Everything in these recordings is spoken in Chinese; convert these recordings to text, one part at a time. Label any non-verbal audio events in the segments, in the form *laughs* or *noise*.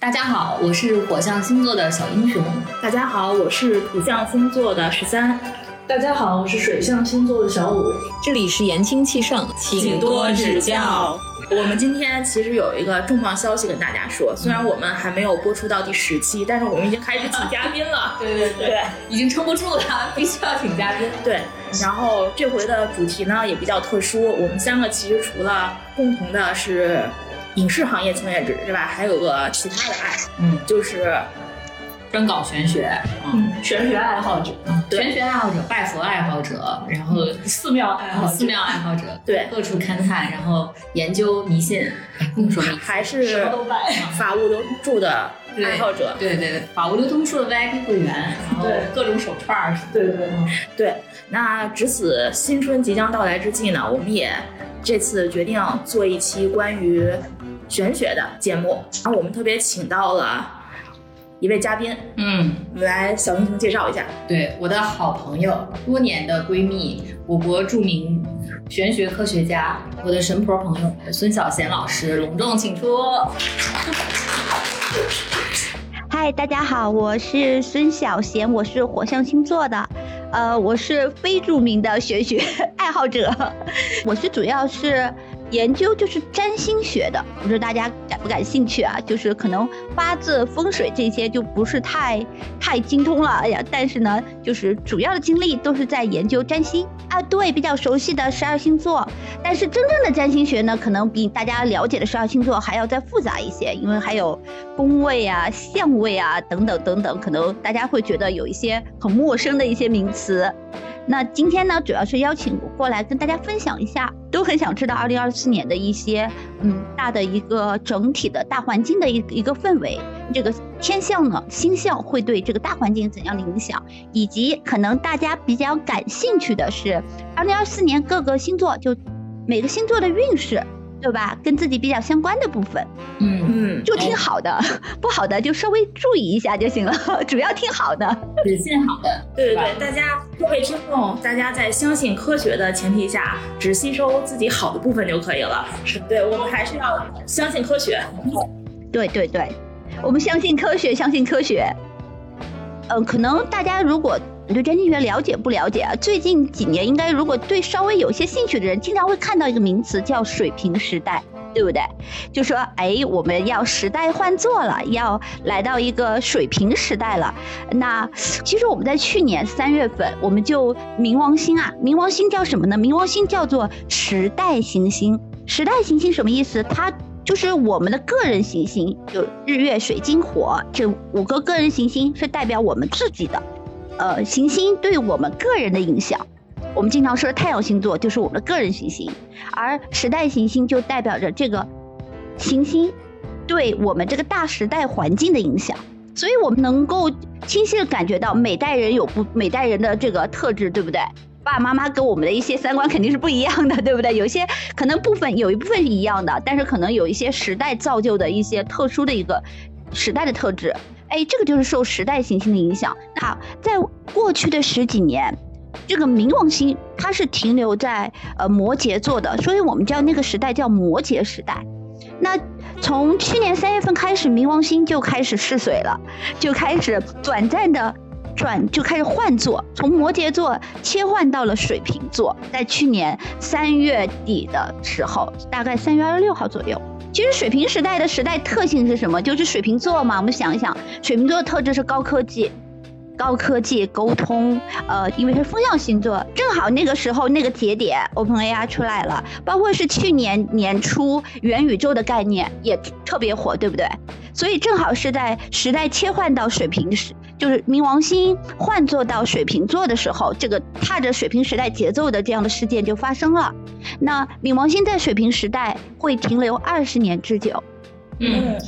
大家好，我是火象星座的小英雄。大家好，我是土象星座的十三。大家好，我是水象星座的小五。这里是言轻气盛，请多指教。我们今天其实有一个重磅消息跟大家说，虽然我们还没有播出到第十期，但是我们已经开始请嘉宾了。*laughs* 对对对，已经撑不住了，*laughs* 必须要请嘉宾。对，然后这回的主题呢也比较特殊，我们三个其实除了共同的是。影视行业从业者是吧？还有个其他的爱，嗯，就是专搞玄学，嗯，玄学爱好者，玄学爱好者，拜佛爱好者，然后寺庙爱好，寺庙爱好者，*laughs* 对，各处勘探，然后研究迷信，说还是什么都拜，法物流通术的爱好者，对对对，法国流通社的 VIP 会员，然后各种手串儿，对对对。那值此新春即将到来之际呢，我们也这次决定做一期关于。玄学的节目，然后我们特别请到了一位嘉宾，嗯，我们来小英雄介绍一下，对，我的好朋友，多年的闺蜜，我国著名玄学科学家，我的神婆朋友孙小贤老师，隆重请出。嗨，大家好，我是孙小贤，我是火象星座的，呃，我是非著名的玄学 *laughs* 爱好者，*laughs* 我是主要是。研究就是占星学的，不知道大家感不感兴趣啊？就是可能八字、风水这些就不是太太精通了。哎呀，但是呢，就是主要的精力都是在研究占星啊。对，比较熟悉的十二星座，但是真正的占星学呢，可能比大家了解的十二星座还要再复杂一些，因为还有宫位啊、相位啊等等等等，可能大家会觉得有一些很陌生的一些名词。那今天呢，主要是邀请我过来跟大家分享一下，都很想知道二零二四年的一些，嗯，大的一个整体的大环境的一一个氛围，这个天象呢，星象会对这个大环境怎样的影响，以及可能大家比较感兴趣的是，二零二四年各个星座就每个星座的运势。对吧？跟自己比较相关的部分，嗯嗯，就听好的，不好的就稍微注意一下就行了。*laughs* 主要听好的，只信好的。对对对，大家各位听众，大家在相信科学的前提下，只吸收自己好的部分就可以了。是对，我们还是要相信科学。对对对，我们相信科学，相信科学。嗯，可能大家如果。你对占星学了解不了解啊？最近几年，应该如果对稍微有些兴趣的人，经常会看到一个名词叫“水平时代”，对不对？就说，哎，我们要时代换座了，要来到一个水平时代了。那其实我们在去年三月份，我们就冥王星啊，冥王星叫什么呢？冥王星叫做时代行星。时代行星什么意思？它就是我们的个人行星，就日月水金火这五个个人行星，是代表我们自己的。呃，行星对我们个人的影响，我们经常说太阳星座就是我们的个人行星，而时代行星就代表着这个行星对我们这个大时代环境的影响，所以我们能够清晰的感觉到每代人有不每代人的这个特质，对不对？爸爸妈妈跟我们的一些三观肯定是不一样的，对不对？有一些可能部分有一部分是一样的，但是可能有一些时代造就的一些特殊的一个时代的特质。哎，这个就是受时代行星的影响。好，在过去的十几年，这个冥王星它是停留在呃摩羯座的，所以我们叫那个时代叫摩羯时代。那从去年三月份开始，冥王星就开始试水了，就开始短暂的转，就开始换座，从摩羯座切换到了水瓶座。在去年三月底的时候，大概三月二十六号左右。其实水瓶时代的时代特性是什么？就是水瓶座嘛。我们想一想，水瓶座的特质是高科技、高科技沟通。呃，因为是风象星座，正好那个时候那个节点，OpenAI 出来了，包括是去年年初元宇宙的概念也特别火，对不对？所以正好是在时代切换到水瓶时。就是冥王星换座到水瓶座的时候，这个踏着水瓶时代节奏的这样的事件就发生了。那冥王星在水瓶时代会停留二十年之久。嗯，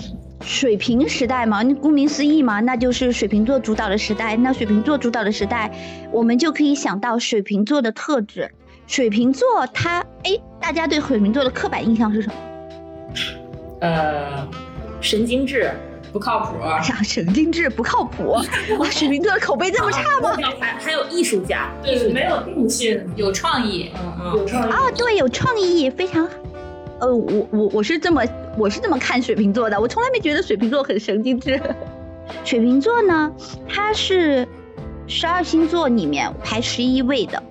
水瓶时代嘛，你顾名思义嘛，那就是水瓶座主导的时代。那水瓶座主导的时代，我们就可以想到水瓶座的特质。水瓶座它，哎，大家对水瓶座的刻板印象是什么？呃，神经质。不靠谱，神经质不靠谱。*laughs* 哇，水瓶座的口碑这么差吗？还还有艺术家，对，没有定性，有创意，嗯嗯，有创意啊，对，有创意，非常。呃，我我我是这么我是这么看水瓶座的，我从来没觉得水瓶座很神经质。*laughs* 水瓶座呢，它是十二星座里面排十一位的，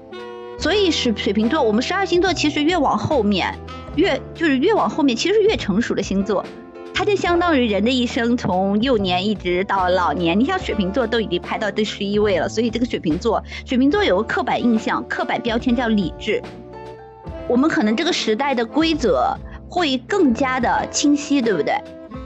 所以是水瓶座。我们十二星座其实越往后面，越就是越往后面，其实是越成熟的星座。它就相当于人的一生，从幼年一直到老年。你像水瓶座都已经排到第十一位了，所以这个水瓶座，水瓶座有个刻板印象、刻板标签叫理智。我们可能这个时代的规则会更加的清晰，对不对？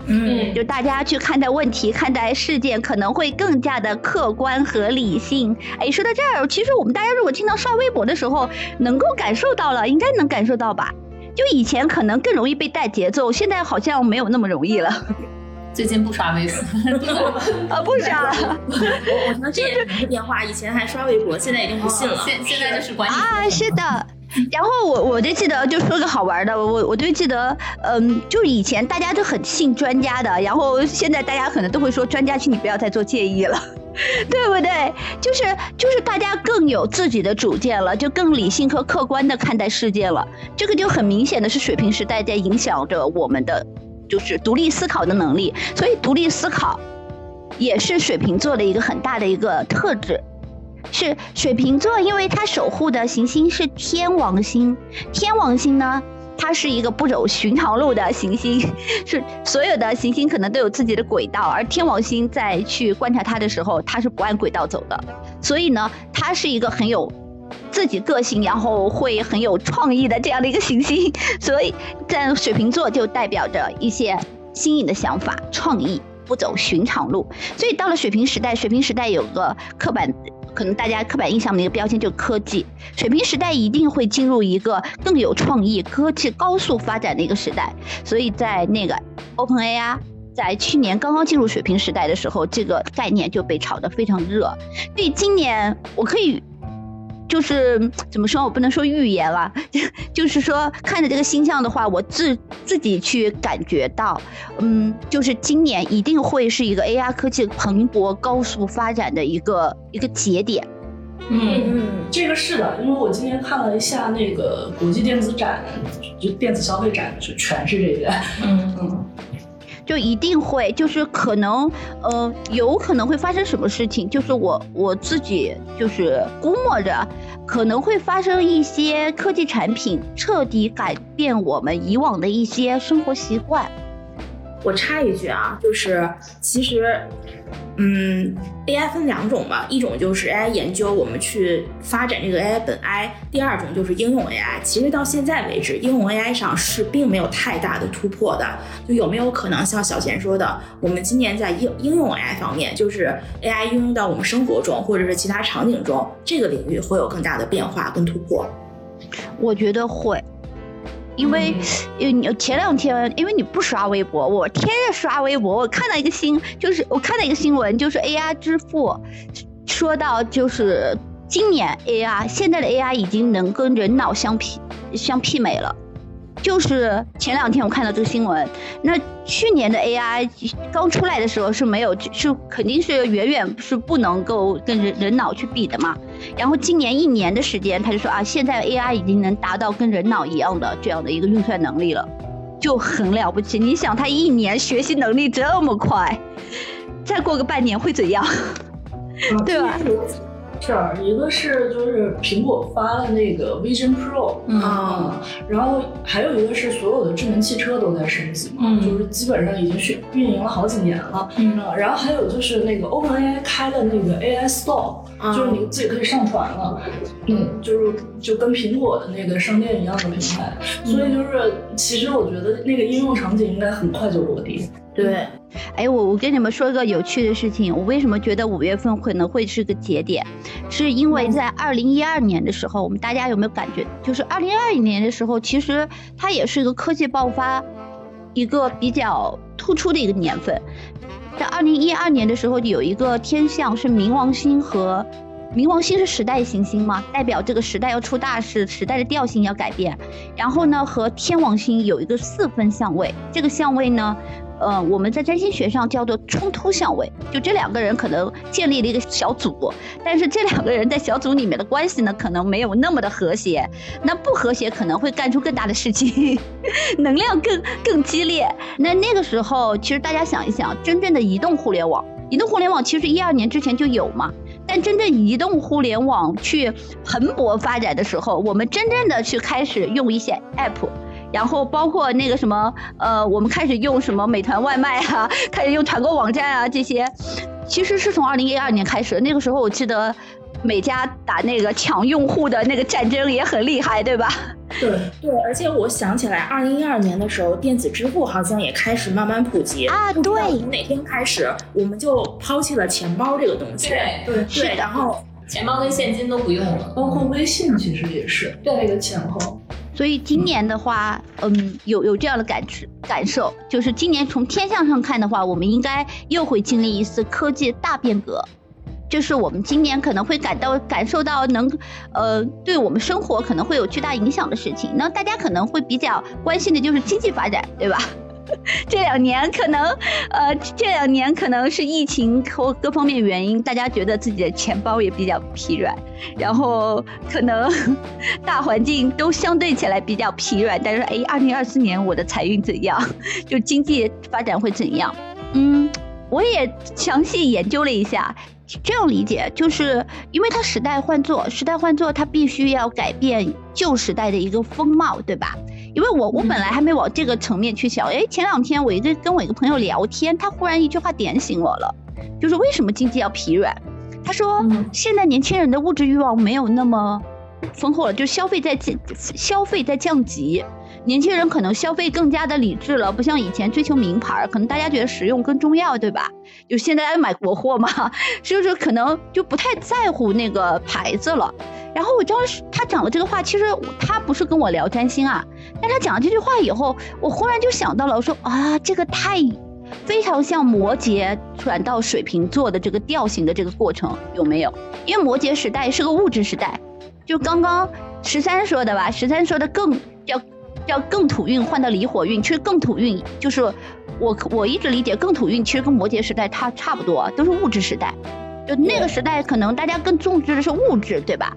嗯，就大家去看待问题、看待事件，可能会更加的客观和理性。哎，说到这儿，其实我们大家如果经常刷微博的时候，能够感受到了，应该能感受到吧？就以前可能更容易被带节奏，现在好像没有那么容易了。*laughs* 最近不刷微博，*laughs* 啊，不刷。我我觉得这也是变化，以前还刷微博，现在已经不信了。现现在就是管你啊，是的。然后我我就记得，就说个好玩的，我我就记得，嗯，就是以前大家都很信专家的，然后现在大家可能都会说专家，请你不要再做建议了。*laughs* 对不对？就是就是大家更有自己的主见了，就更理性和客观的看待世界了。这个就很明显的是水平时代在影响着我们的，就是独立思考的能力。所以独立思考，也是水瓶座的一个很大的一个特质。是水瓶座，因为它守护的行星是天王星，天王星呢。它是一个不走寻常路的行星，*laughs* 是所有的行星可能都有自己的轨道，而天王星在去观察它的时候，它是不按轨道走的。所以呢，它是一个很有自己个性，然后会很有创意的这样的一个行星。*laughs* 所以在水瓶座就代表着一些新颖的想法、创意，不走寻常路。所以到了水瓶时代，水瓶时代有个刻板。可能大家刻板印象的一个标签就是科技，水平时代一定会进入一个更有创意、科技高速发展的一个时代。所以在那个 OpenAI 在去年刚刚进入水平时代的时候，这个概念就被炒得非常热。所以今年我可以。就是怎么说，我不能说预言了，就是说看着这个星象的话，我自自己去感觉到，嗯，就是今年一定会是一个 AI 科技蓬勃高速发展的一个一个节点。嗯嗯，这个是的，因为我今天看了一下那个国际电子展，就电子消费展，就全是这个。嗯嗯。就一定会，就是可能，呃，有可能会发生什么事情？就是我我自己就是估摸着，可能会发生一些科技产品彻底改变我们以往的一些生活习惯。我插一句啊，就是其实。嗯，AI 分两种吧，一种就是 AI 研究，我们去发展这个 AI 本 AI；第二种就是应用 AI。其实到现在为止，应用 AI 上是并没有太大的突破的。就有没有可能像小贤说的，我们今年在应应用 AI 方面，就是 AI 应用到我们生活中或者是其他场景中，这个领域会有更大的变化跟突破？我觉得会。因为，因为前两天，因为你不刷微博，我天天刷微博。我看到一个新，就是我看到一个新闻，就是 AI 支付，说到就是今年 AI 现在的 AI 已经能跟人脑相媲相媲美了。就是前两天我看到这个新闻，那去年的 AI 刚出来的时候是没有，是肯定是远远是不能够跟人人脑去比的嘛。然后今年一年的时间，他就说啊，现在 AI 已经能达到跟人脑一样的这样的一个运算能力了，就很了不起。你想，他一年学习能力这么快，再过个半年会怎样？*laughs* 对吧？事儿，一个是就是苹果发了那个 Vision Pro 啊，然后还有一个是所有的智能汽车都在升级嘛，就是基本上已经运运营了好几年了。嗯，然后还有就是那个 OpenAI 开的那个 AI Store，就是你自己可以上传了，嗯，就是就跟苹果的那个商店一样的平台，所以就是其实我觉得那个应用场景应该很快就落地。对，哎，我我跟你们说一个有趣的事情，我为什么觉得五月份可能会是个节点，是因为在二零一二年的时候，我们大家有没有感觉，就是二零二一年的时候，其实它也是一个科技爆发一个比较突出的一个年份，在二零一二年的时候，有一个天象是冥王星和。冥王星是时代行星嘛，代表这个时代要出大事，时代的调性要改变。然后呢，和天王星有一个四分相位，这个相位呢，呃，我们在占星学上叫做冲突相位，就这两个人可能建立了一个小组，但是这两个人在小组里面的关系呢，可能没有那么的和谐，那不和谐可能会干出更大的事情，*laughs* 能量更更激烈。那那个时候，其实大家想一想，真正的移动互联网，移动互联网其实一二年之前就有嘛，但真正移动互联网去蓬勃发展的时候，我们真正的去开始用一些 app。然后包括那个什么，呃，我们开始用什么美团外卖啊，*laughs* 开始用团购网站啊，这些，其实是从二零一二年开始。那个时候我记得，每家打那个抢用户的那个战争也很厉害，对吧？对对，而且我想起来，二零一二年的时候，电子支付好像也开始慢慢普及啊。对，从哪天开始，我们就抛弃了钱包这个东西。对对对，然后钱包跟现金都不用了，包括微信其实也是对那个前后。所以今年的话，嗯，有有这样的感知感受，就是今年从天象上看的话，我们应该又会经历一次科技大变革，就是我们今年可能会感到感受到能，呃，对我们生活可能会有巨大影响的事情。那大家可能会比较关心的就是经济发展，对吧？*laughs* 这两年可能，呃，这两年可能是疫情和各方面原因，大家觉得自己的钱包也比较疲软，然后可能大环境都相对起来比较疲软。但是，哎，二零二四年我的财运怎样？*laughs* 就经济发展会怎样？嗯，我也详细研究了一下，这样理解，就是因为它时代换作，时代换作，它必须要改变旧时代的一个风貌，对吧？因为我我本来还没往这个层面去想，哎，前两天我一个跟我一个朋友聊天，他忽然一句话点醒我了，就是为什么经济要疲软？他说，现在年轻人的物质欲望没有那么丰厚了，就消费在降，消费在降级，年轻人可能消费更加的理智了，不像以前追求名牌，可能大家觉得实用更重要，对吧？就现在买国货嘛，*laughs* 所以说可能就不太在乎那个牌子了。然后我当时他讲了这个话，其实他不是跟我聊占星啊，但他讲了这句话以后，我忽然就想到了，我说啊，这个太非常像摩羯转到水瓶座的这个调性的这个过程，有没有？因为摩羯时代是个物质时代，就刚刚十三说的吧，十三说的更叫叫更土运换到离火运，其实更土运就是我我一直理解更土运其实跟摩羯时代它差不多，都是物质时代，就那个时代可能大家更重视的是物质，对吧？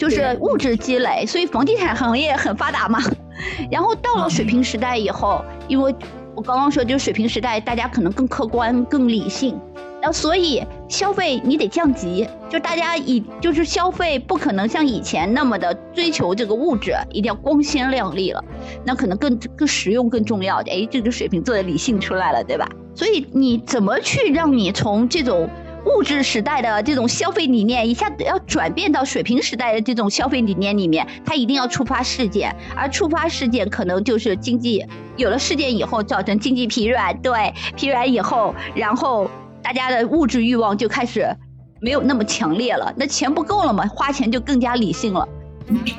就是物质积累，所以房地产行业很发达嘛。*laughs* 然后到了水平时代以后，因为我刚刚说就是水平时代，大家可能更客观、更理性，然后所以消费你得降级，就大家以就是消费不可能像以前那么的追求这个物质，一定要光鲜亮丽了，那可能更更实用、更重要的。哎，这个水平做的理性出来了，对吧？所以你怎么去让你从这种。物质时代的这种消费理念一下子要转变到水平时代的这种消费理念里面，它一定要触发事件，而触发事件可能就是经济有了事件以后造成经济疲软，对，疲软以后，然后大家的物质欲望就开始没有那么强烈了，那钱不够了嘛，花钱就更加理性了。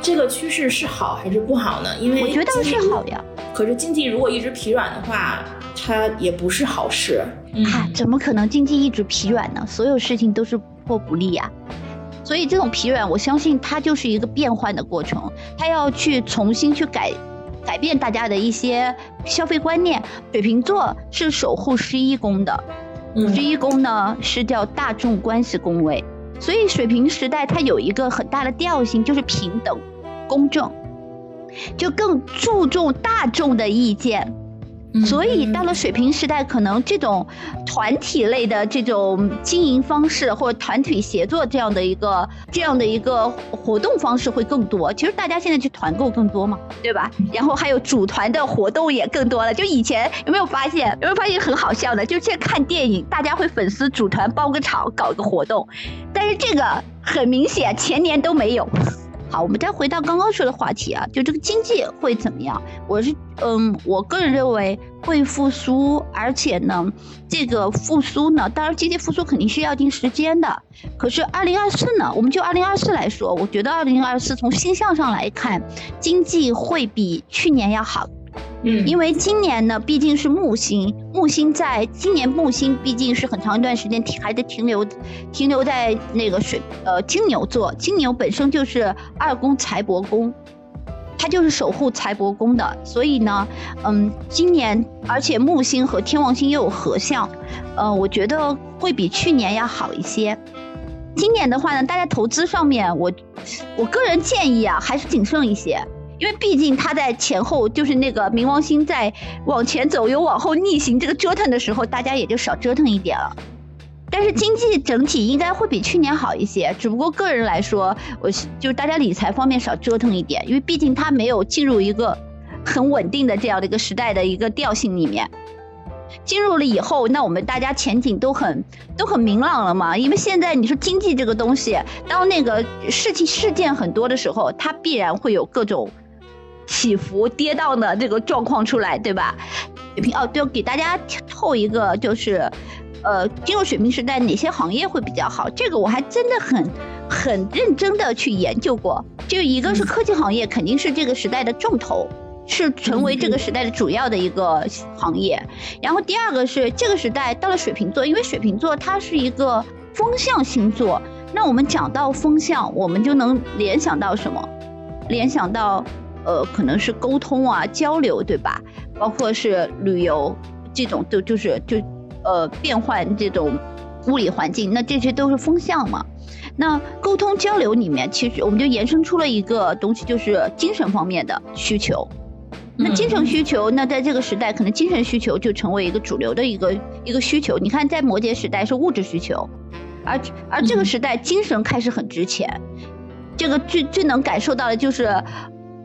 这个趋势是好还是不好呢？因为我觉得是好呀。可是经济如果一直疲软的话，它也不是好事。啊，怎么可能经济一直疲软呢？所有事情都是破不利呀。所以这种疲软，我相信它就是一个变换的过程，它要去重新去改改变大家的一些消费观念。水瓶座是守护十一宫的，十一宫呢是叫大众关系宫位。所以水平时代它有一个很大的调性，就是平等、公正，就更注重大众的意见。所以到了水平时代，可能这种团体类的这种经营方式，或者团体协作这样的一个这样的一个活动方式会更多。其实大家现在去团购更多嘛，对吧？然后还有组团的活动也更多了。就以前有没有发现？有没有发现很好笑的？就现在看电影，大家会粉丝组团包个场，搞一个活动，但是这个很明显前年都没有。好，我们再回到刚刚说的话题啊，就这个经济会怎么样？我是嗯，我个人认为会复苏，而且呢，这个复苏呢，当然经济复苏肯定是要一定时间的。可是二零二四呢，我们就二零二四来说，我觉得二零二四从星象上来看，经济会比去年要好。嗯，因为今年呢，毕竟是木星，木星在今年木星毕竟是很长一段时间停，还得停留，停留在那个水呃金牛座，金牛本身就是二宫财帛宫，它就是守护财帛宫的，所以呢，嗯，今年而且木星和天王星又有合相，呃，我觉得会比去年要好一些。今年的话呢，大家投资上面，我我个人建议啊，还是谨慎一些，因为毕竟它在前后就是那个冥王星在往前走又往后逆行这个折腾的时候，大家也就少折腾一点了。但是经济整体应该会比去年好一些，只不过个人来说，我就是大家理财方面少折腾一点，因为毕竟它没有进入一个很稳定的这样的一个时代的一个调性里面。进入了以后，那我们大家前景都很都很明朗了嘛。因为现在你说经济这个东西，当那个事情事件很多的时候，它必然会有各种起伏跌宕的这个状况出来，对吧？水平哦，对，给大家透一个就是，呃，进入水平时代哪些行业会比较好？这个我还真的很很认真的去研究过。就一个是科技行业，肯定是这个时代的重头。是成为这个时代的主要的一个行业，然后第二个是这个时代到了水瓶座，因为水瓶座它是一个风象星座，那我们讲到风象，我们就能联想到什么？联想到呃，可能是沟通啊、交流，对吧？包括是旅游这种，都就是就呃变换这种物理环境，那这些都是风向嘛。那沟通交流里面，其实我们就延伸出了一个东西，就是精神方面的需求。那精神需求，那在这个时代，可能精神需求就成为一个主流的一个一个需求。你看，在摩羯时代是物质需求，而而这个时代精神开始很值钱。这个最最能感受到的就是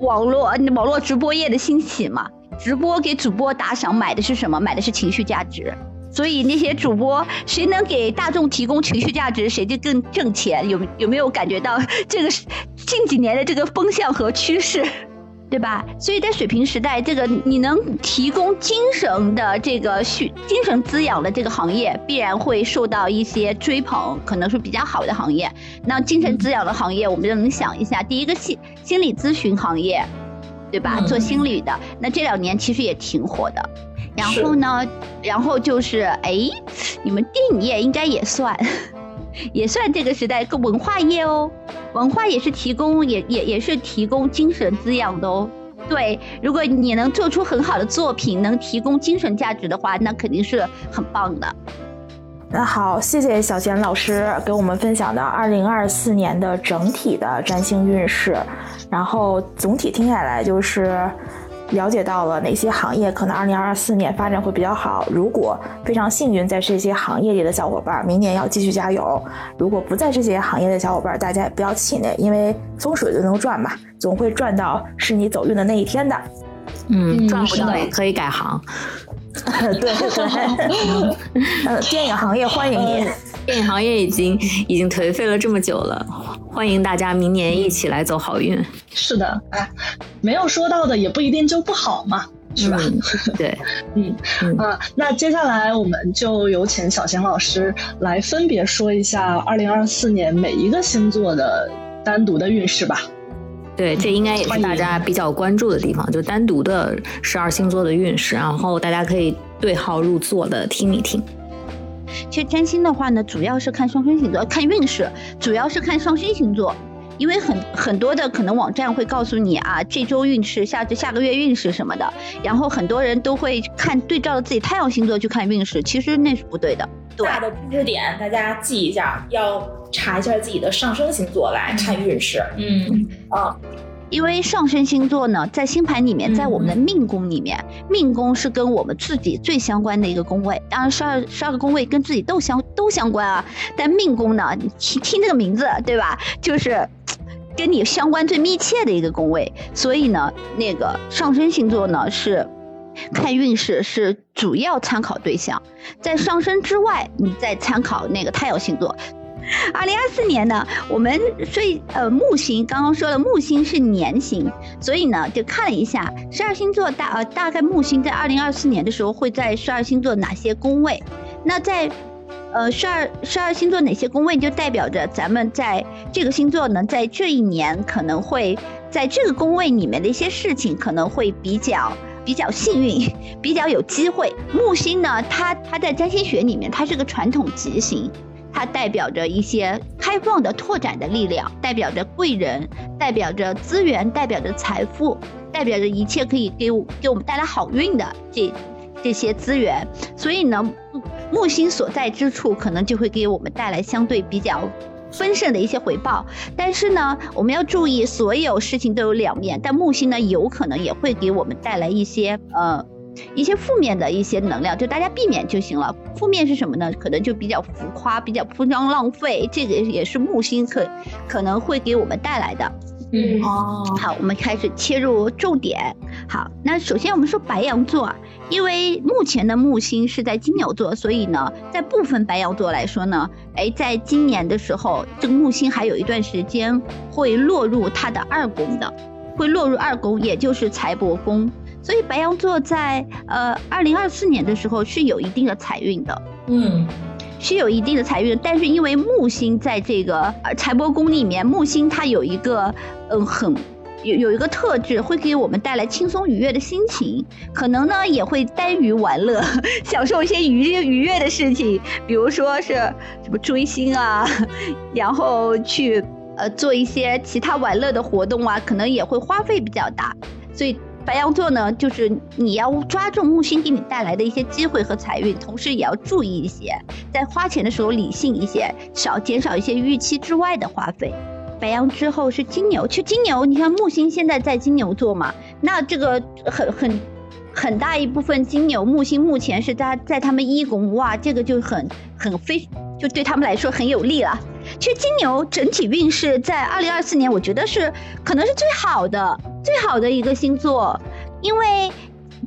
网络网络直播业的兴起嘛。直播给主播打赏，买的是什么？买的是情绪价值。所以那些主播，谁能给大众提供情绪价值，谁就更挣钱。有有没有感觉到这个近几年的这个风向和趋势？对吧？所以在水平时代，这个你能提供精神的这个需精神滋养的这个行业，必然会受到一些追捧，可能是比较好的行业。那精神滋养的行业，我们就能想一下，第一个心心理咨询行业，对吧？做心理的，那这两年其实也挺火的。然后呢，然后就是哎，你们电影业应该也算。也算这个时代个文化业哦，文化也是提供也也也是提供精神滋养的哦。对，如果你能做出很好的作品，能提供精神价值的话，那肯定是很棒的。那好，谢谢小贤老师给我们分享的二零二四年的整体的占星运势，然后总体听下来就是。了解到了哪些行业可能二零二四年发展会比较好？如果非常幸运在这些行业里的小伙伴，明年要继续加油；如果不在这些行业的小伙伴，大家也不要气馁，因为风水轮流转嘛，总会转到是你走运的那一天的。嗯，转不到也可以改行。对对对，呃，电影行业欢迎你。电影行业已经已经颓废了这么久了，欢迎大家明年一起来走好运。是的，哎，没有说到的也不一定就不好嘛，是吧？*laughs* 对，嗯啊，那接下来我们就有请小贤老师来分别说一下二零二四年每一个星座的单独的运势吧。对，这应该也是大家比较关注的地方，就单独的十二星座的运势，然后大家可以对号入座的听一听。其实占星的话呢，主要是看上升星座，看运势，主要是看上升星座，因为很很多的可能网站会告诉你啊，这周运势、下这下个月运势什么的，然后很多人都会看对照着自己太阳星座去看运势，其实那是不对的。对大的知识点大家记一下，要查一下自己的上升星座来看运势。嗯啊。因为上升星座呢，在星盘里面，在我们的命宫里面，命宫是跟我们自己最相关的一个宫位。当然，十二十二个宫位跟自己都相都相关啊。但命宫呢，你听听这个名字，对吧？就是跟你相关最密切的一个宫位。所以呢，那个上升星座呢，是看运势是主要参考对象。在上升之外，你再参考那个太阳星座。二零二四年呢，我们所以呃木星刚刚说了木星是年星，所以呢就看了一下十二星座大呃大概木星在二零二四年的时候会在十二星座哪些宫位？那在呃十二十二星座哪些宫位就代表着咱们在这个星座呢，在这一年可能会在这个宫位里面的一些事情可能会比较比较幸运，*laughs* 比较有机会。木星呢，它它在占星学里面它是个传统吉星。它代表着一些开放的、拓展的力量，代表着贵人，代表着资源，代表着财富，代表着一切可以给我给我们带来好运的这这些资源。所以呢，木星所在之处，可能就会给我们带来相对比较。丰盛的一些回报，但是呢，我们要注意，所有事情都有两面。但木星呢，有可能也会给我们带来一些呃一些负面的一些能量，就大家避免就行了。负面是什么呢？可能就比较浮夸，比较铺张浪费，这个也是木星可可能会给我们带来的。嗯哦，好，我们开始切入重点。好，那首先我们说白羊座，因为目前的木星是在金牛座，所以呢，在部分白羊座来说呢，哎，在今年的时候，这个木星还有一段时间会落入它的二宫的，会落入二宫，也就是财帛宫，所以白羊座在呃二零二四年的时候是有一定的财运的。嗯。是有一定的财运，但是因为木星在这个财帛宫里面，木星它有一个嗯很有有一个特质，会给我们带来轻松愉悦的心情，可能呢也会耽于玩乐，*laughs* 享受一些愉愉悦的事情，比如说是什么追星啊，*laughs* 然后去呃做一些其他玩乐的活动啊，可能也会花费比较大，所以。白羊座呢，就是你要抓住木星给你带来的一些机会和财运，同时也要注意一些，在花钱的时候理性一些，少减少一些预期之外的花费。白羊之后是金牛，去金牛，你看木星现在在金牛座嘛，那这个很很很大一部分金牛木星目前是在在他们一宫，哇，这个就很很非就对他们来说很有利了。其实金牛整体运势在二零二四年，我觉得是可能是最好的。最好的一个星座，因为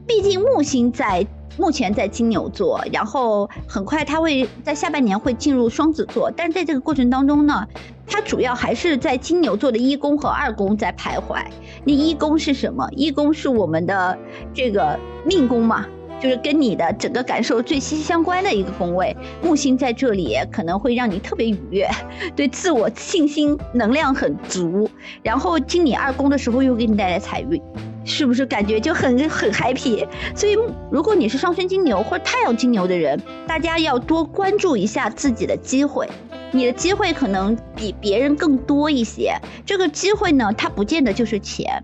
毕竟木星在目前在金牛座，然后很快它会在下半年会进入双子座，但在这个过程当中呢，它主要还是在金牛座的一宫和二宫在徘徊。那一宫是什么？一宫是我们的这个命宫嘛。就是跟你的整个感受最息息相关的一个宫位，木星在这里可能会让你特别愉悦，对自我信心能量很足，然后进你二宫的时候又给你带来财运，是不是感觉就很很 happy？所以如果你是上升金牛或者太阳金牛的人，大家要多关注一下自己的机会，你的机会可能比别人更多一些，这个机会呢，它不见得就是钱。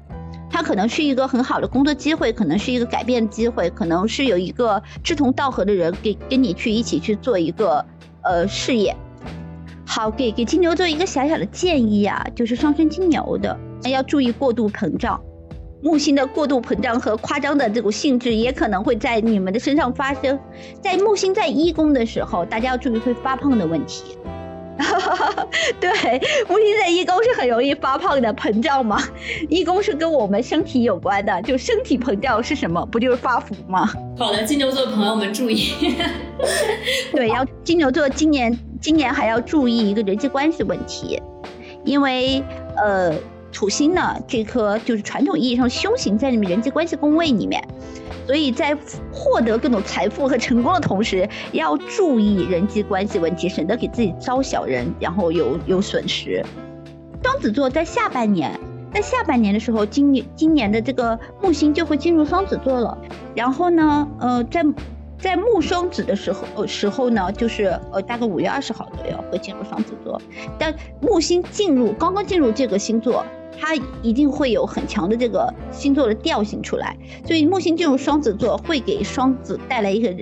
它可能是一个很好的工作机会，可能是一个改变机会，可能是有一个志同道合的人给跟你去一起去做一个呃事业。好，给给金牛座一个小小的建议啊，就是双生金牛的要注意过度膨胀，木星的过度膨胀和夸张的这种性质也可能会在你们的身上发生。在木星在一宫的时候，大家要注意会发胖的问题。*laughs* 对，木星在一宫是很容易发胖的，膨胀嘛。一宫是跟我们身体有关的，就身体膨胀是什么？不就是发福吗？好的，金牛座的朋友们注意。*laughs* 对，要金牛座今年今年还要注意一个人际关系问题，因为呃土星呢这颗就是传统意义上凶星在你们人际关系宫位里面。所以在获得各种财富和成功的同时，要注意人际关系问题，省得给自己招小人，然后有有损失。双子座在下半年，在下半年的时候，今年今年的这个木星就会进入双子座了。然后呢，呃，在在木双子的时候，呃时候呢，就是呃大概五月二十号左右会进入双子座。但木星进入刚刚进入这个星座。它一定会有很强的这个星座的调性出来，所以木星进入双子座会给双子带来一个，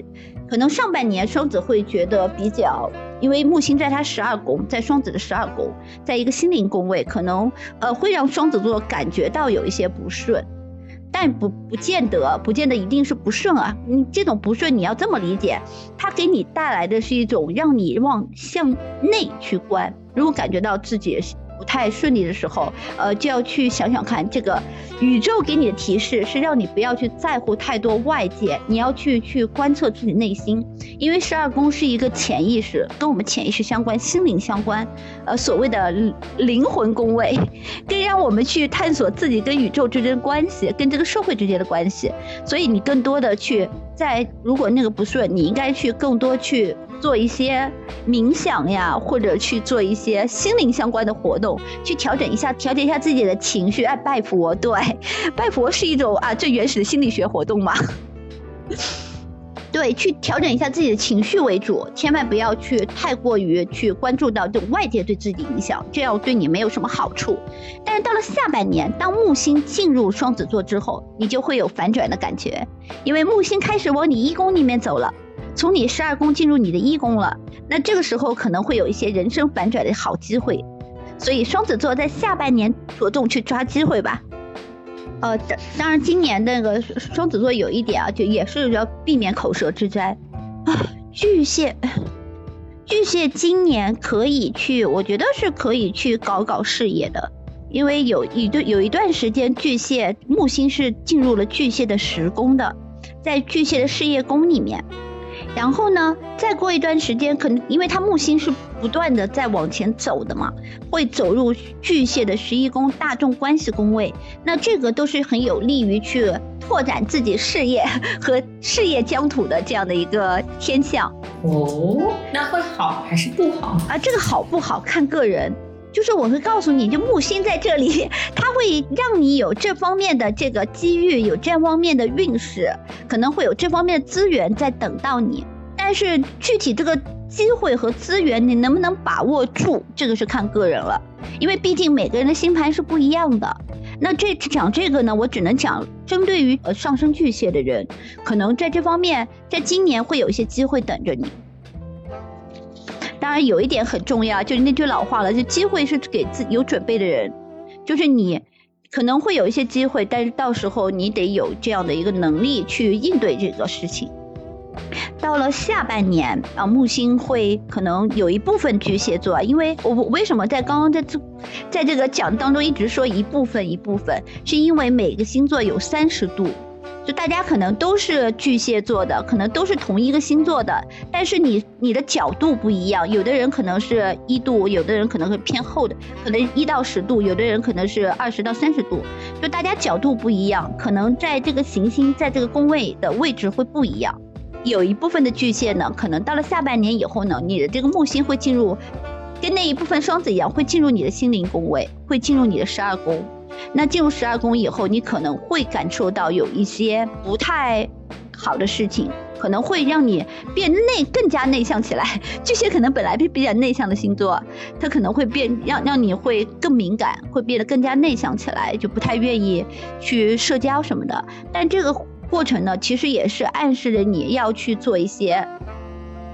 可能上半年双子会觉得比较，因为木星在它十二宫，在双子的十二宫，在一个心灵宫位，可能呃会让双子座感觉到有一些不顺，但不不见得，不见得一定是不顺啊。你这种不顺你要这么理解，它给你带来的是一种让你往向内去观，如果感觉到自己。不太顺利的时候，呃，就要去想想看，这个宇宙给你的提示是让你不要去在乎太多外界，你要去去观测自己内心，因为十二宫是一个潜意识，跟我们潜意识相关，心灵相关，呃，所谓的灵魂宫位，更让我们去探索自己跟宇宙之间的关系，跟这个社会之间的关系，所以你更多的去在如果那个不顺，你应该去更多去。做一些冥想呀，或者去做一些心灵相关的活动，去调整一下，调节一下自己的情绪。哎，拜佛，对，拜佛是一种啊最原始的心理学活动嘛。对，去调整一下自己的情绪为主，千万不要去太过于去关注到这种外界对自己的影响，这样对你没有什么好处。但是到了下半年，当木星进入双子座之后，你就会有反转的感觉，因为木星开始往你一宫里面走了，从你十二宫进入你的一宫了。那这个时候可能会有一些人生反转的好机会，所以双子座在下半年着重去抓机会吧。呃，当当然，今年那个双子座有一点啊，就也是要避免口舌之灾啊。巨蟹，巨蟹今年可以去，我觉得是可以去搞搞事业的，因为有一段有一段时间，巨蟹木星是进入了巨蟹的十宫的，在巨蟹的事业宫里面。然后呢，再过一段时间，可能因为它木星是不断的在往前走的嘛，会走入巨蟹的十一宫大众关系宫位，那这个都是很有利于去拓展自己事业和事业疆土的这样的一个天象。哦，那会好还是不好啊？这个好不好看个人。就是我会告诉你，就木星在这里，它会让你有这方面的这个机遇，有这方面的运势，可能会有这方面的资源在等到你。但是具体这个机会和资源，你能不能把握住，这个是看个人了。因为毕竟每个人的星盘是不一样的。那这讲这个呢，我只能讲针对于呃上升巨蟹的人，可能在这方面，在今年会有一些机会等着你。当然，有一点很重要，就是那句老话了，就机会是给自有准备的人，就是你可能会有一些机会，但是到时候你得有这样的一个能力去应对这个事情。到了下半年啊，木星会可能有一部分巨蟹座，因为我我为什么在刚刚在这在这个讲当中一直说一部分一部分，是因为每个星座有三十度。就大家可能都是巨蟹座的，可能都是同一个星座的，但是你你的角度不一样，有的人可能是一度，有的人可能会偏厚的，可能一到十度，有的人可能是二十到三十度，就大家角度不一样，可能在这个行星在这个宫位的位置会不一样。有一部分的巨蟹呢，可能到了下半年以后呢，你的这个木星会进入，跟那一部分双子一样，会进入你的心灵宫位，会进入你的十二宫。那进入十二宫以后，你可能会感受到有一些不太好的事情，可能会让你变内更加内向起来。*laughs* 巨蟹可能本来比比较内向的星座，它可能会变让让你会更敏感，会变得更加内向起来，就不太愿意去社交什么的。但这个过程呢，其实也是暗示着你要去做一些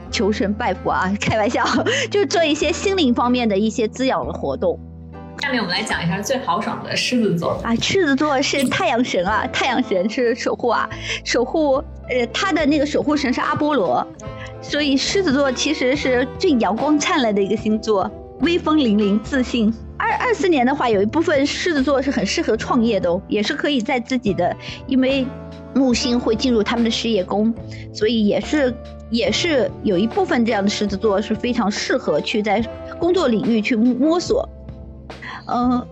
求神拜佛啊，*laughs* 开玩笑，*laughs* 就做一些心灵方面的一些滋养的活动。下面我们来讲一下最豪爽的狮子座啊，狮子座是太阳神啊，太阳神是守护啊，守护呃他的那个守护神是阿波罗，所以狮子座其实是最阳光灿烂的一个星座，威风凛凛，自信。二二四年的话，有一部分狮子座是很适合创业的，也是可以在自己的，因为木星会进入他们的事业宫，所以也是也是有一部分这样的狮子座是非常适合去在工作领域去摸索。嗯，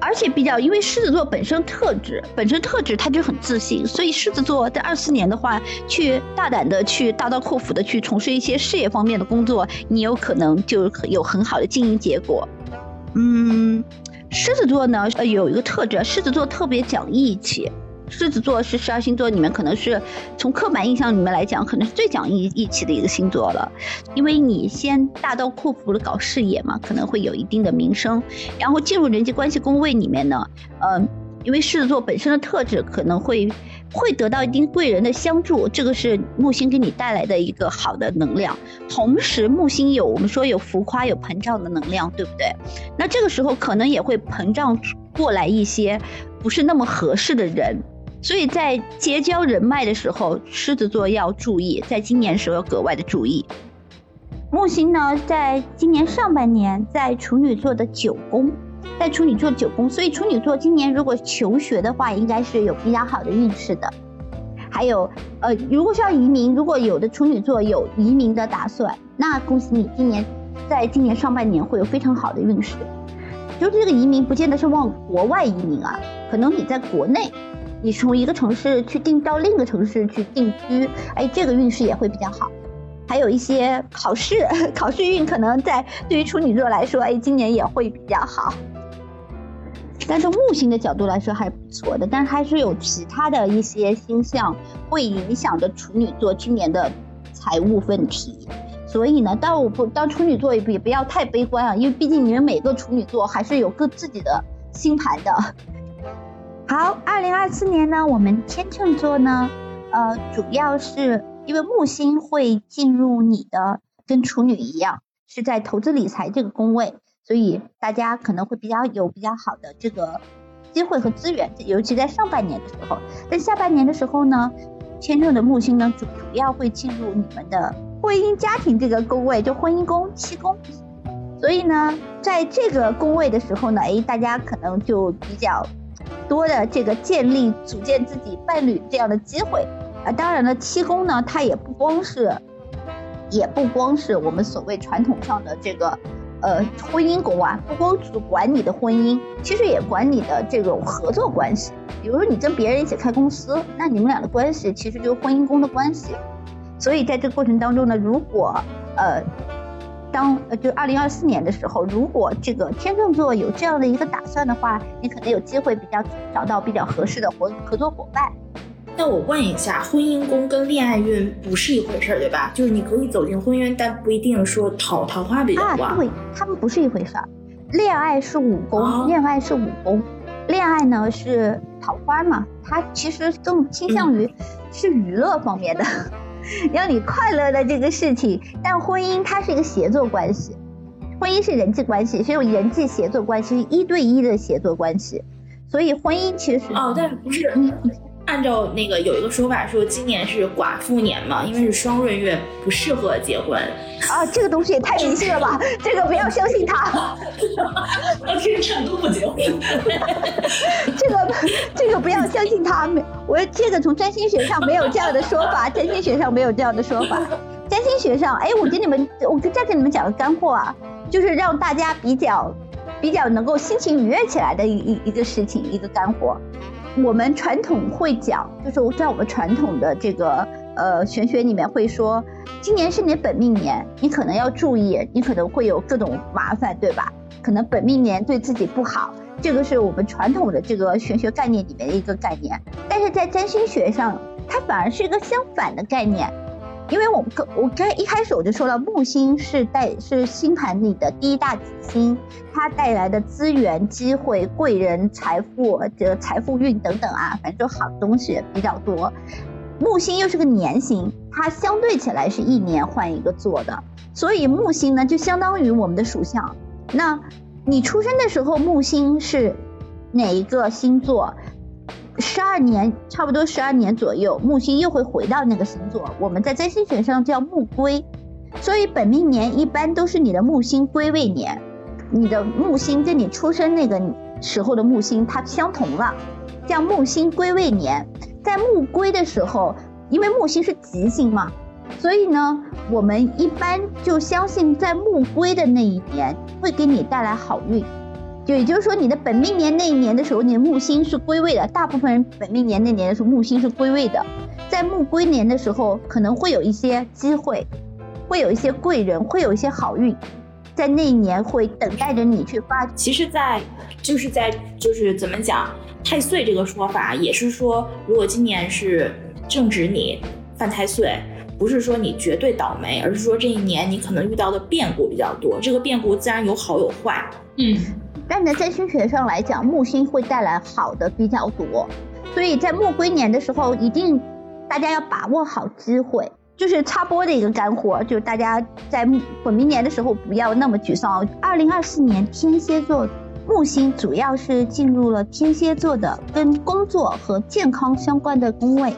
而且比较，因为狮子座本身特质，本身特质他就很自信，所以狮子座在二四年的话，去大胆的去大刀阔斧的去从事一些事业方面的工作，你有可能就有很好的经营结果。嗯，狮子座呢，呃，有一个特质，狮子座特别讲义气。狮子座是十二星座里面可能是从刻板印象里面来讲，可能是最讲义义气的一个星座了。因为你先大刀阔斧的搞事业嘛，可能会有一定的名声，然后进入人际关系宫位里面呢，嗯，因为狮子座本身的特质可能会会得到一定贵人的相助，这个是木星给你带来的一个好的能量。同时，木星有我们说有浮夸、有膨胀的能量，对不对？那这个时候可能也会膨胀过来一些不是那么合适的人。所以在结交人脉的时候，狮子座要注意，在今年时候要格外的注意。木星呢，在今年上半年在处女座的九宫，在处女座九宫，所以处女座今年如果求学的话，应该是有比较好的运势的。还有，呃，如果是要移民，如果有的处女座有移民的打算，那恭喜你，今年在今年上半年会有非常好的运势。就是这个移民不见得是往国外移民啊，可能你在国内。你从一个城市去定到另一个城市去定居，哎，这个运势也会比较好。还有一些考试，考试运可能在对于处女座来说，哎，今年也会比较好。但从木星的角度来说还是不错的，但是还是有其他的一些星象会影响着处女座今年的财务问题。所以呢，当我不当处女座也也不要太悲观啊，因为毕竟你们每个处女座还是有个自己的星盘的。好，二零二四年呢，我们天秤座呢，呃，主要是因为木星会进入你的，跟处女一样，是在投资理财这个宫位，所以大家可能会比较有比较好的这个机会和资源，尤其在上半年的时候。在下半年的时候呢，天秤的木星呢，主主要会进入你们的。婚姻家庭这个宫位就婚姻宫七宫，所以呢，在这个宫位的时候呢，哎，大家可能就比较多的这个建立、组建自己伴侣这样的机会啊。当然了，七宫呢，它也不光是，也不光是我们所谓传统上的这个呃婚姻宫啊，不光只管你的婚姻，其实也管你的这种合作关系。比如说你跟别人一起开公司，那你们俩的关系其实就是婚姻宫的关系。所以在这个过程当中呢，如果呃，当呃就二零二四年的时候，如果这个天秤座有这样的一个打算的话，你可能有机会比较找到比较合适的合合作伙伴。那我问一下，婚姻宫跟恋爱运不是一回事儿，对吧？就是你可以走进婚姻，但不一定说讨桃花比较旺。啊，对，他们不是一回事儿。恋爱是武功，恋爱是武功，恋爱呢是桃花嘛，它其实更倾向于是娱乐方面的。让你快乐的这个事情，但婚姻它是一个协作关系，婚姻是人际关系，是有人际协作关系，是一对一的协作关系，所以婚姻其实哦，但不是。按照那个有一个说法说，今年是寡妇年嘛，因为是双闰月，不适合结婚。啊，这个东西也太迷信了吧！这个不要相信他。*laughs* 到天秤都不结婚。*laughs* 这个这个不要相信他，没我这个从占星学上没有这样的说法，占星学上没有这样的说法。占星学上，哎，我给你们，我再给你们讲个干货啊，就是让大家比较比较能够心情愉悦起来的一一一个事情，一个干货。我们传统会讲，就是在我们传统的这个呃玄学里面会说，今年是你本命年，你可能要注意，你可能会有各种麻烦，对吧？可能本命年对自己不好，这个是我们传统的这个玄学概念里面的一个概念。但是在占星学上，它反而是一个相反的概念。因为我们我刚一开始我就说了，木星是带是星盘里的第一大吉星，它带来的资源、机会、贵人、财富、这财富运等等啊，反正就好东西比较多。木星又是个年星，它相对起来是一年换一个座的，所以木星呢就相当于我们的属相。那你出生的时候木星是哪一个星座？十二年，差不多十二年左右，木星又会回到那个星座。我们在占星学上叫木归，所以本命年一般都是你的木星归位年。你的木星跟你出生那个时候的木星它相同了，叫木星归位年。在木归的时候，因为木星是吉星嘛，所以呢，我们一般就相信在木归的那一年会给你带来好运。就也就是说，你的本命年那一年的时候，你的木星是归位的。大部分人本命年那年的时候，木星是归位的。在木归年的时候，可能会有一些机会，会有一些贵人，会有一些好运，在那一年会等待着你去发。其实，在就是在就是怎么讲，太岁这个说法也是说，如果今年是正值你犯太岁，不是说你绝对倒霉，而是说这一年你可能遇到的变故比较多。这个变故自然有好有坏。嗯。但在占星学上来讲，木星会带来好的比较多，所以在木归年的时候，一定大家要把握好机会。就是插播的一个干货，就大家在本命年的时候不要那么沮丧。二零二四年天蝎座木星主要是进入了天蝎座的跟工作和健康相关的宫位。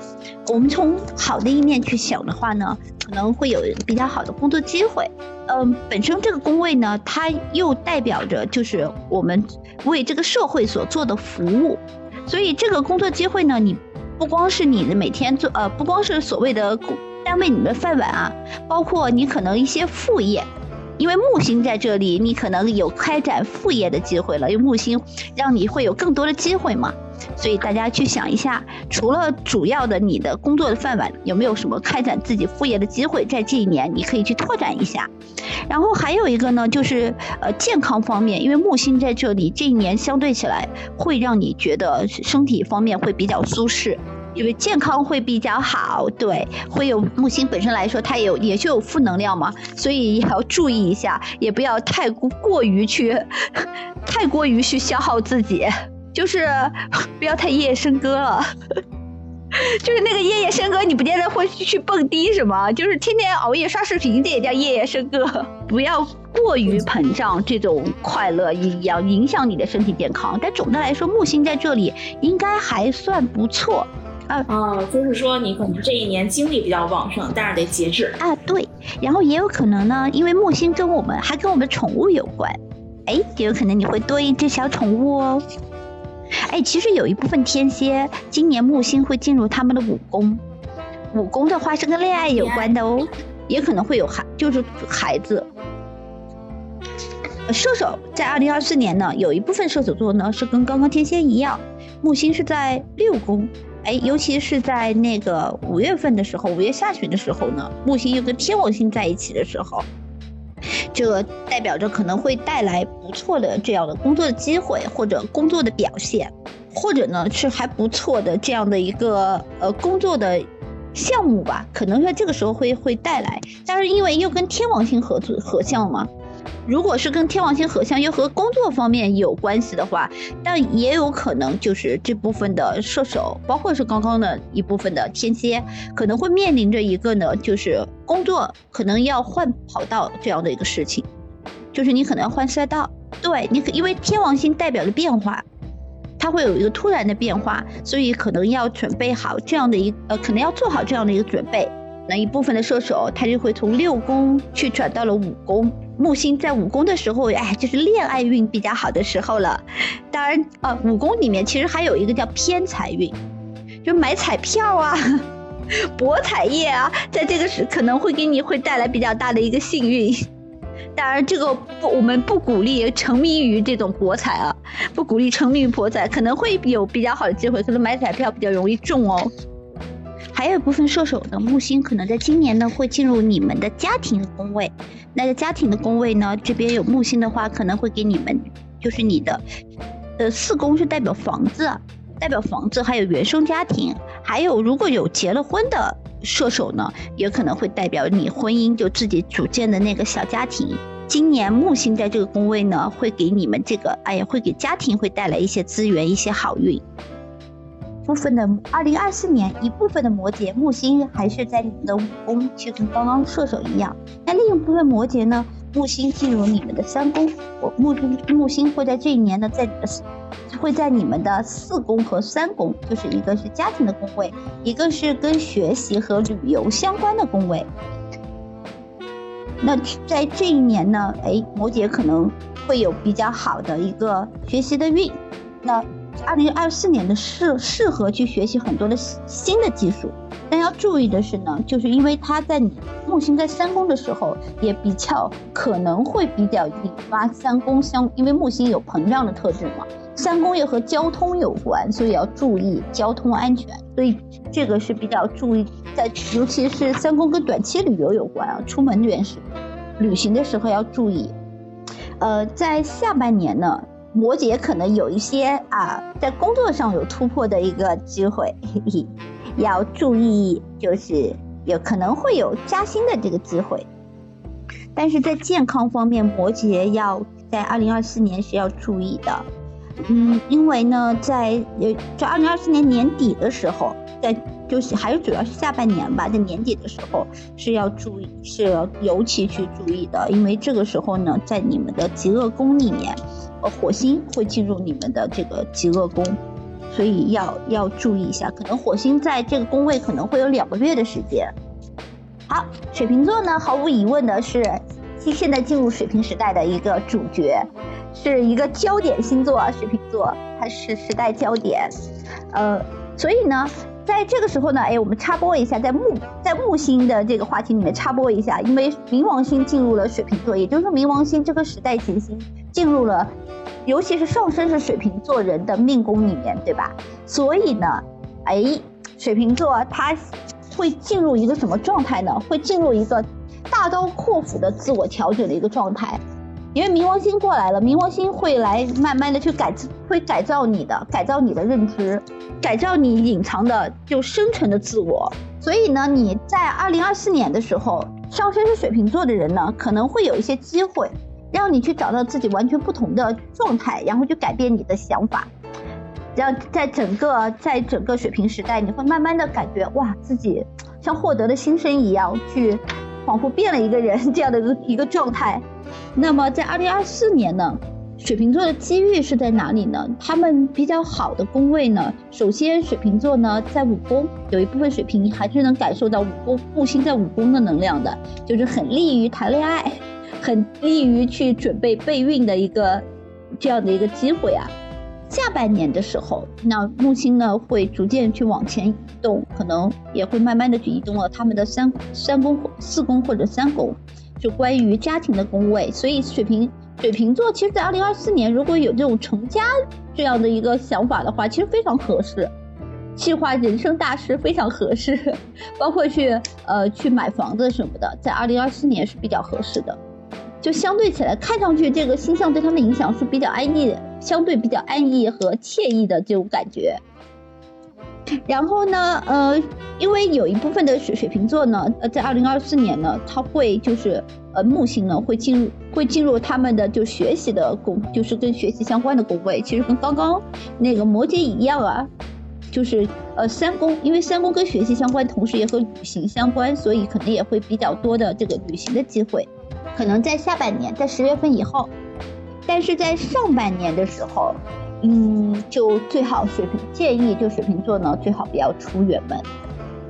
我们从好的一面去想的话呢，可能会有比较好的工作机会。嗯，本身这个工位呢，它又代表着就是我们为这个社会所做的服务，所以这个工作机会呢，你不光是你的每天做，呃，不光是所谓的单位里的饭碗啊，包括你可能一些副业，因为木星在这里，你可能有开展副业的机会了，因为木星让你会有更多的机会嘛。所以大家去想一下，除了主要的你的工作的饭碗，有没有什么开展自己副业的机会？在这一年，你可以去拓展一下。然后还有一个呢，就是呃健康方面，因为木星在这里，这一年相对起来会让你觉得身体方面会比较舒适。因为健康会比较好，对，会有木星本身来说，它有也就有负能量嘛，所以也要注意一下，也不要太过过于去，*laughs* 太过于去消耗自己，就是 *laughs* 不要太夜夜笙歌了。*laughs* 就是那个夜夜笙歌，你不见得会去蹦迪什么，就是天天熬夜刷视频，这也叫夜夜笙歌。不要过于膨胀这种快乐，也要影响你的身体健康。但总的来说，木星在这里应该还算不错。啊，就是说你可能这一年精力比较旺盛，但是得节制啊。对，然后也有可能呢，因为木星跟我们还跟我们宠物有关，哎，也有可能你会多一只小宠物哦。哎，其实有一部分天蝎今年木星会进入他们的五宫，五宫的话是跟恋爱有关的哦，也可能会有孩，就是孩子。射手在二零二四年呢，有一部分射手座呢是跟刚刚天蝎一样，木星是在六宫。哎，尤其是在那个五月份的时候，五月下旬的时候呢，木星又跟天王星在一起的时候，这代表着可能会带来不错的这样的工作的机会，或者工作的表现，或者呢是还不错的这样的一个呃工作的项目吧，可能在这个时候会会带来。但是因为又跟天王星合作合相嘛。如果是跟天王星合相，又和工作方面有关系的话，但也有可能就是这部分的射手，包括是刚刚的一部分的天蝎，可能会面临着一个呢，就是工作可能要换跑道这样的一个事情，就是你可能要换赛道。对你，因为天王星代表着变化，它会有一个突然的变化，所以可能要准备好这样的一呃，可能要做好这样的一个准备。那一部分的射手，他就会从六宫去转到了五宫。木星在五宫的时候，哎，就是恋爱运比较好的时候了。当然，呃，五宫里面其实还有一个叫偏财运，就买彩票啊、*laughs* 博彩业啊，在这个时可能会给你会带来比较大的一个幸运。当然，这个不，我们不鼓励沉迷于这种博彩啊，不鼓励沉迷于博彩，可能会有比较好的机会，可能买彩票比较容易中哦。还有一部分射手的木星可能在今年呢会进入你们的家庭的宫位，那在家庭的宫位呢，这边有木星的话，可能会给你们就是你的，呃，四宫是代表房子，代表房子，还有原生家庭，还有如果有结了婚的射手呢，也可能会代表你婚姻就自己组建的那个小家庭。今年木星在这个宫位呢，会给你们这个，哎呀，会给家庭会带来一些资源，一些好运。部分的二零二四年，一部分的摩羯木星还是在你们的五宫，就跟刚刚射手一样。那另一部分摩羯呢，木星进入你们的三宫，我木木星会在这一年呢，在会在你们的四宫和三宫，就是一个是家庭的宫位，一个是跟学习和旅游相关的宫位。那在这一年呢，哎，摩羯可能会有比较好的一个学习的运。那二零二四年的适适合去学习很多的新的技术，但要注意的是呢，就是因为它在你木星在三宫的时候，也比较可能会比较引发三宫相，因为木星有膨胀的特质嘛，三宫也和交通有关，所以要注意交通安全。所以这个是比较注意，在尤其是三宫跟短期旅游有关啊，出门远时旅行的时候要注意。呃，在下半年呢。摩羯可能有一些啊，在工作上有突破的一个机会，*laughs* 要注意，就是有可能会有加薪的这个机会。但是在健康方面，摩羯要在二零二四年是要注意的，嗯，因为呢，在呃，在二零二四年年底的时候，在就是还是主要是下半年吧，在年底的时候是要注意，是尤其去注意的，因为这个时候呢，在你们的极恶宫里面。呃，火星会进入你们的这个极恶宫，所以要要注意一下，可能火星在这个宫位可能会有两个月的时间。好，水瓶座呢，毫无疑问的是现在进入水瓶时代的一个主角，是一个焦点星座，水瓶座它是时代焦点。呃，所以呢，在这个时候呢，哎，我们插播一下，在木在木星的这个话题里面插播一下，因为冥王星进入了水瓶座，也就是说冥王星这个时代行星。进入了，尤其是上升是水瓶座人的命宫里面，对吧？所以呢，哎，水瓶座他会进入一个什么状态呢？会进入一个大刀阔斧的自我调整的一个状态。因为冥王星过来了，冥王星会来慢慢的去改，会改造你的，改造你的认知，改造你隐藏的就生存的自我。所以呢，你在二零二四年的时候，上升是水瓶座的人呢，可能会有一些机会，让你去找到自己完全不同的状态，然后去改变你的想法。让在整个在整个水瓶时代，你会慢慢的感觉哇，自己像获得了新生一样，去仿佛变了一个人这样的一个状态。*laughs* 那么在二零二四年呢，水瓶座的机遇是在哪里呢？他们比较好的宫位呢，首先水瓶座呢在五宫，有一部分水瓶还是能感受到五宫木星在五宫的能量的，就是很利于谈恋爱，很利于去准备备孕的一个这样的一个机会啊。下半年的时候，那木星呢会逐渐去往前移动，可能也会慢慢的去移动了他们的三三宫、四宫或者三宫。就关于家庭的宫位，所以水瓶水瓶座其实，在二零二四年如果有这种成家这样的一个想法的话，其实非常合适，计划人生大事非常合适，*laughs* 包括去呃去买房子什么的，在二零二四年是比较合适的。就相对起来，看上去这个星象对他们影响是比较安逸的，相对比较安逸和惬意的这种感觉。然后呢，呃，因为有一部分的水水瓶座呢，呃，在二零二四年呢，他会就是呃木星呢会进入会进入他们的就学习的宫，就是跟学习相关的宫位，其实跟刚刚那个摩羯一样啊，就是呃三宫，因为三宫跟学习相关，同时也和旅行相关，所以可能也会比较多的这个旅行的机会，可能在下半年，在十月份以后，但是在上半年的时候。嗯，就最好水瓶建议，就水瓶座呢，最好不要出远门，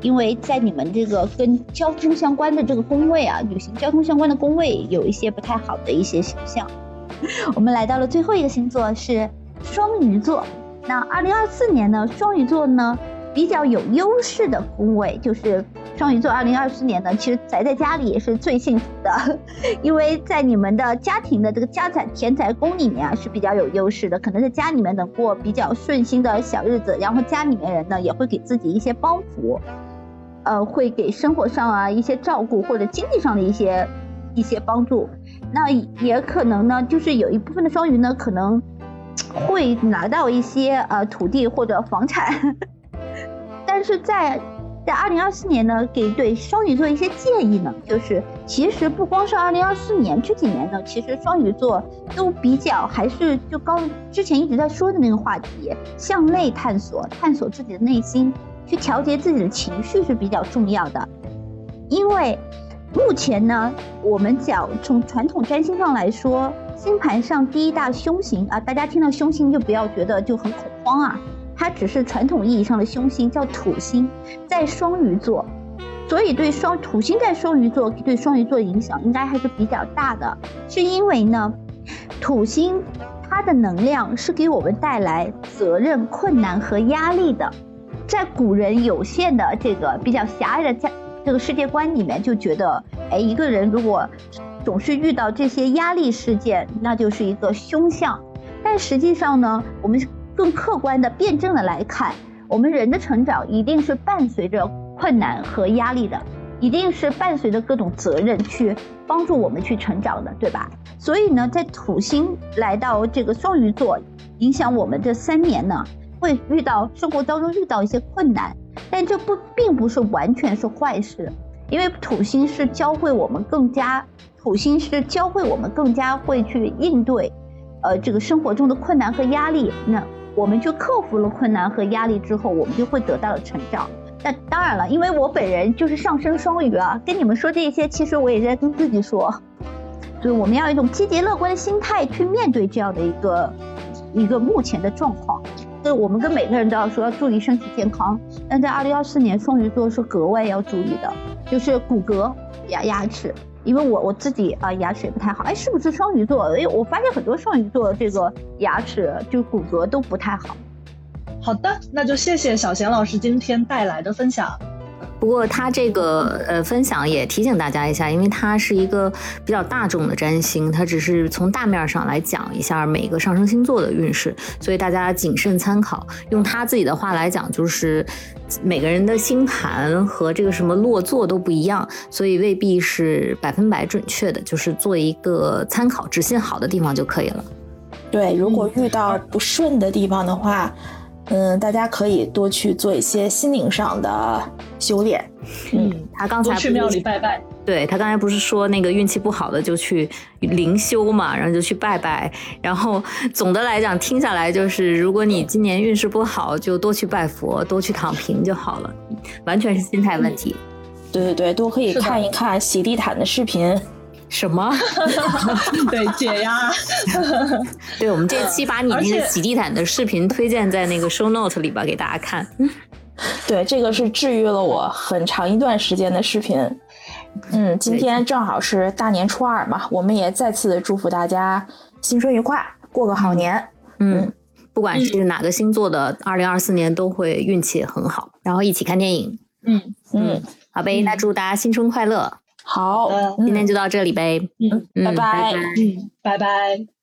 因为在你们这个跟交通相关的这个宫位啊，旅行交通相关的宫位有一些不太好的一些形象。*laughs* 我们来到了最后一个星座是双鱼座，那二零二四年呢，双鱼座呢。比较有优势的宫位就是双鱼座，二零二四年呢，其实宅在家里也是最幸福的，*laughs* 因为在你们的家庭的这个家宅田宅宫里面啊是比较有优势的，可能在家里面能过比较顺心的小日子，然后家里面人呢也会给自己一些帮扶，呃，会给生活上啊一些照顾或者经济上的一些一些帮助，那也可能呢就是有一部分的双鱼呢可能会拿到一些呃土地或者房产。但是在在二零二四年呢，给对双鱼座一些建议呢，就是其实不光是二零二四年，这几年呢，其实双鱼座都比较还是就刚之前一直在说的那个话题，向内探索，探索自己的内心，去调节自己的情绪是比较重要的。因为目前呢，我们讲从传统占星上来说，星盘上第一大凶星啊，大家听到凶星就不要觉得就很恐慌啊。它只是传统意义上的凶星，叫土星，在双鱼座，所以对双土星在双鱼座对双鱼座影响应该还是比较大的。是因为呢，土星它的能量是给我们带来责任、困难和压力的。在古人有限的这个比较狭隘的家这个世界观里面，就觉得，哎，一个人如果总是遇到这些压力事件，那就是一个凶相。但实际上呢，我们。更客观的、辩证的来看，我们人的成长一定是伴随着困难和压力的，一定是伴随着各种责任去帮助我们去成长的，对吧？所以呢，在土星来到这个双鱼座，影响我们这三年呢，会遇到生活当中遇到一些困难，但这不并不是完全是坏事，因为土星是教会我们更加，土星是教会我们更加会去应对，呃，这个生活中的困难和压力。那我们去克服了困难和压力之后，我们就会得到了成长。那当然了，因为我本人就是上升双鱼啊，跟你们说这些，其实我也在跟自己说，就是我们要一种积极乐观的心态去面对这样的一个一个目前的状况。就是我们跟每个人都要说要注意身体健康，但在二零二四年，双鱼座是格外要注意的，就是骨骼、牙牙齿。因为我我自己啊牙齿也不太好，哎，是不是双鱼座？哎，我发现很多双鱼座这个牙齿就骨骼都不太好。好的，那就谢谢小贤老师今天带来的分享。不过他这个呃分享也提醒大家一下，因为它是一个比较大众的占星，它只是从大面上来讲一下每个上升星座的运势，所以大家谨慎参考。用他自己的话来讲，就是每个人的星盘和这个什么落座都不一样，所以未必是百分百准确的，就是做一个参考，只信好的地方就可以了。对，如果遇到不顺的地方的话。大家可以多去做一些心灵上的修炼。嗯，他刚才去庙里拜拜。对他刚才不是说那个运气不好的就去灵修嘛，然后就去拜拜。然后总的来讲，听下来就是，如果你今年运势不好，就多去拜佛，多去躺平就好了。完全是心态问题。对对对，多可以看一看洗地毯的视频。什么？*laughs* 对解压。*laughs* 对，我们这期把你那个洗地毯的视频推荐在那个 show note 里边给大家看。对，这个是治愈了我很长一段时间的视频。嗯，今天正好是大年初二嘛，我们也再次祝福大家新春愉快，过个好年。嗯，不管是哪个星座的，二零二四年都会运气很好。然后一起看电影。嗯嗯，好呗，那祝大家新春快乐。好，今天就到这里呗。嗯，拜拜。嗯，拜拜。